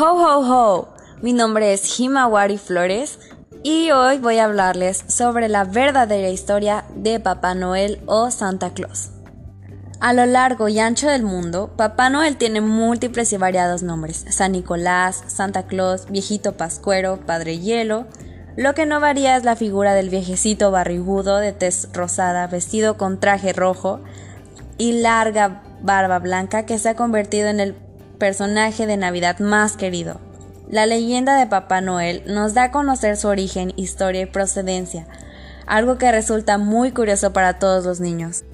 Ho ho ho, mi nombre es Himawari Flores y hoy voy a hablarles sobre la verdadera historia de Papá Noel o Santa Claus. A lo largo y ancho del mundo, Papá Noel tiene múltiples y variados nombres. San Nicolás, Santa Claus, Viejito Pascuero, Padre Hielo. Lo que no varía es la figura del viejecito barrigudo de tez rosada, vestido con traje rojo y larga barba blanca que se ha convertido en el personaje de Navidad más querido. La leyenda de Papá Noel nos da a conocer su origen, historia y procedencia, algo que resulta muy curioso para todos los niños.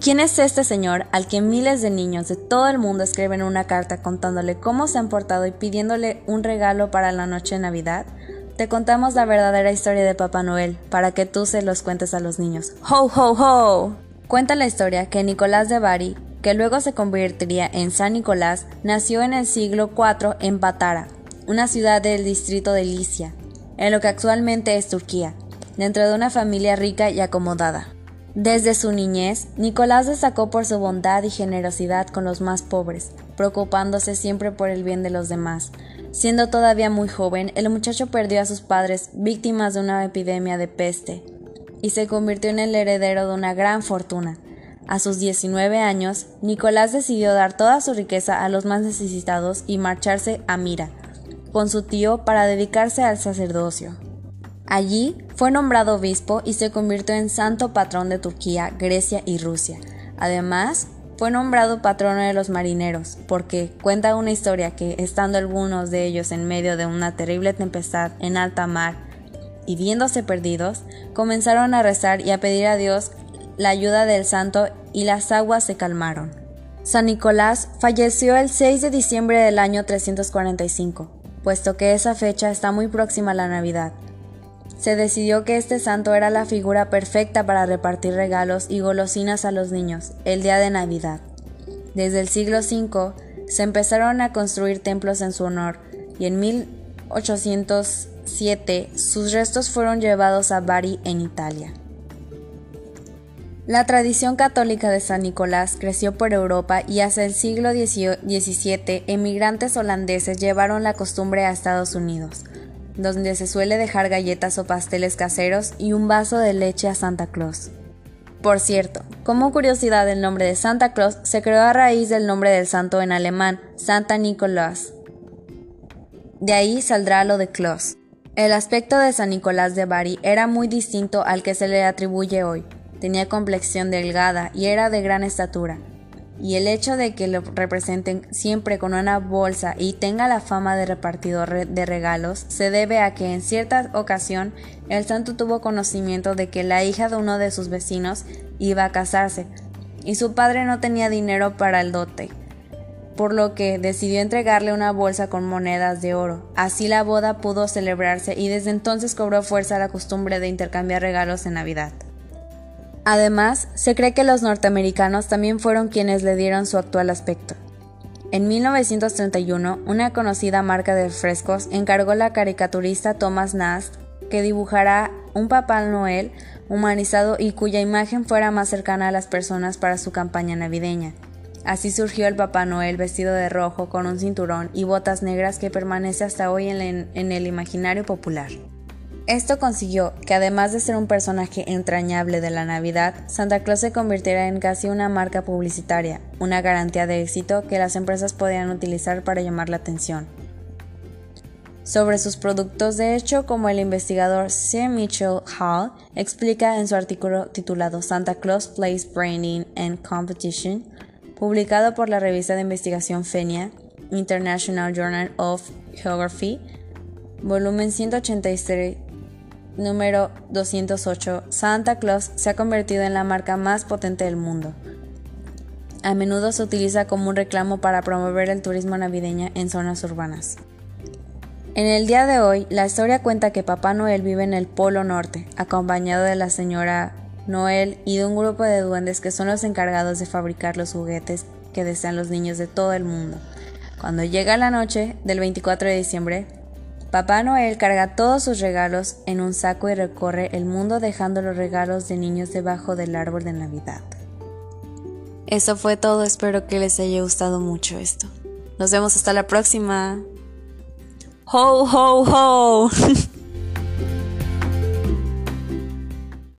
¿Quién es este señor al que miles de niños de todo el mundo escriben una carta contándole cómo se han portado y pidiéndole un regalo para la noche de Navidad? Te contamos la verdadera historia de Papá Noel para que tú se los cuentes a los niños. ¡Ho, ho, ho! Cuenta la historia que Nicolás de Bari, que luego se convertiría en San Nicolás, nació en el siglo IV en Patara, una ciudad del distrito de Licia, en lo que actualmente es Turquía, dentro de una familia rica y acomodada. Desde su niñez, Nicolás destacó por su bondad y generosidad con los más pobres, preocupándose siempre por el bien de los demás. Siendo todavía muy joven, el muchacho perdió a sus padres víctimas de una epidemia de peste y se convirtió en el heredero de una gran fortuna. A sus 19 años, Nicolás decidió dar toda su riqueza a los más necesitados y marcharse a Mira, con su tío para dedicarse al sacerdocio. Allí fue nombrado obispo y se convirtió en santo patrón de Turquía, Grecia y Rusia. Además, fue nombrado patrono de los marineros, porque cuenta una historia que, estando algunos de ellos en medio de una terrible tempestad en alta mar y viéndose perdidos, comenzaron a rezar y a pedir a Dios la ayuda del santo y las aguas se calmaron. San Nicolás falleció el 6 de diciembre del año 345, puesto que esa fecha está muy próxima a la Navidad se decidió que este santo era la figura perfecta para repartir regalos y golosinas a los niños el día de Navidad. Desde el siglo V se empezaron a construir templos en su honor y en 1807 sus restos fueron llevados a Bari en Italia. La tradición católica de San Nicolás creció por Europa y hacia el siglo XVII emigrantes holandeses llevaron la costumbre a Estados Unidos donde se suele dejar galletas o pasteles caseros y un vaso de leche a Santa Claus. Por cierto, como curiosidad el nombre de Santa Claus se creó a raíz del nombre del santo en alemán, Santa Nicolás. De ahí saldrá lo de Claus. El aspecto de San Nicolás de Bari era muy distinto al que se le atribuye hoy. Tenía complexión delgada y era de gran estatura y el hecho de que lo representen siempre con una bolsa y tenga la fama de repartidor de regalos se debe a que en cierta ocasión el santo tuvo conocimiento de que la hija de uno de sus vecinos iba a casarse y su padre no tenía dinero para el dote, por lo que decidió entregarle una bolsa con monedas de oro. Así la boda pudo celebrarse y desde entonces cobró fuerza la costumbre de intercambiar regalos en Navidad. Además, se cree que los norteamericanos también fueron quienes le dieron su actual aspecto. En 1931, una conocida marca de frescos encargó la caricaturista Thomas Nast que dibujara un Papá Noel humanizado y cuya imagen fuera más cercana a las personas para su campaña navideña. Así surgió el Papá Noel vestido de rojo con un cinturón y botas negras que permanece hasta hoy en el imaginario popular. Esto consiguió que además de ser un personaje entrañable de la Navidad, Santa Claus se convirtiera en casi una marca publicitaria, una garantía de éxito que las empresas podían utilizar para llamar la atención. Sobre sus productos, de hecho, como el investigador C. Mitchell Hall explica en su artículo titulado Santa Claus Plays Branding and Competition, publicado por la revista de investigación FENIA, International Journal of Geography, volumen 183 número 208, Santa Claus se ha convertido en la marca más potente del mundo. A menudo se utiliza como un reclamo para promover el turismo navideño en zonas urbanas. En el día de hoy, la historia cuenta que Papá Noel vive en el Polo Norte, acompañado de la señora Noel y de un grupo de duendes que son los encargados de fabricar los juguetes que desean los niños de todo el mundo. Cuando llega la noche del 24 de diciembre, Papá Noel carga todos sus regalos en un saco y recorre el mundo dejando los regalos de niños debajo del árbol de Navidad. Eso fue todo, espero que les haya gustado mucho esto. Nos vemos hasta la próxima. Ho, ho, ho.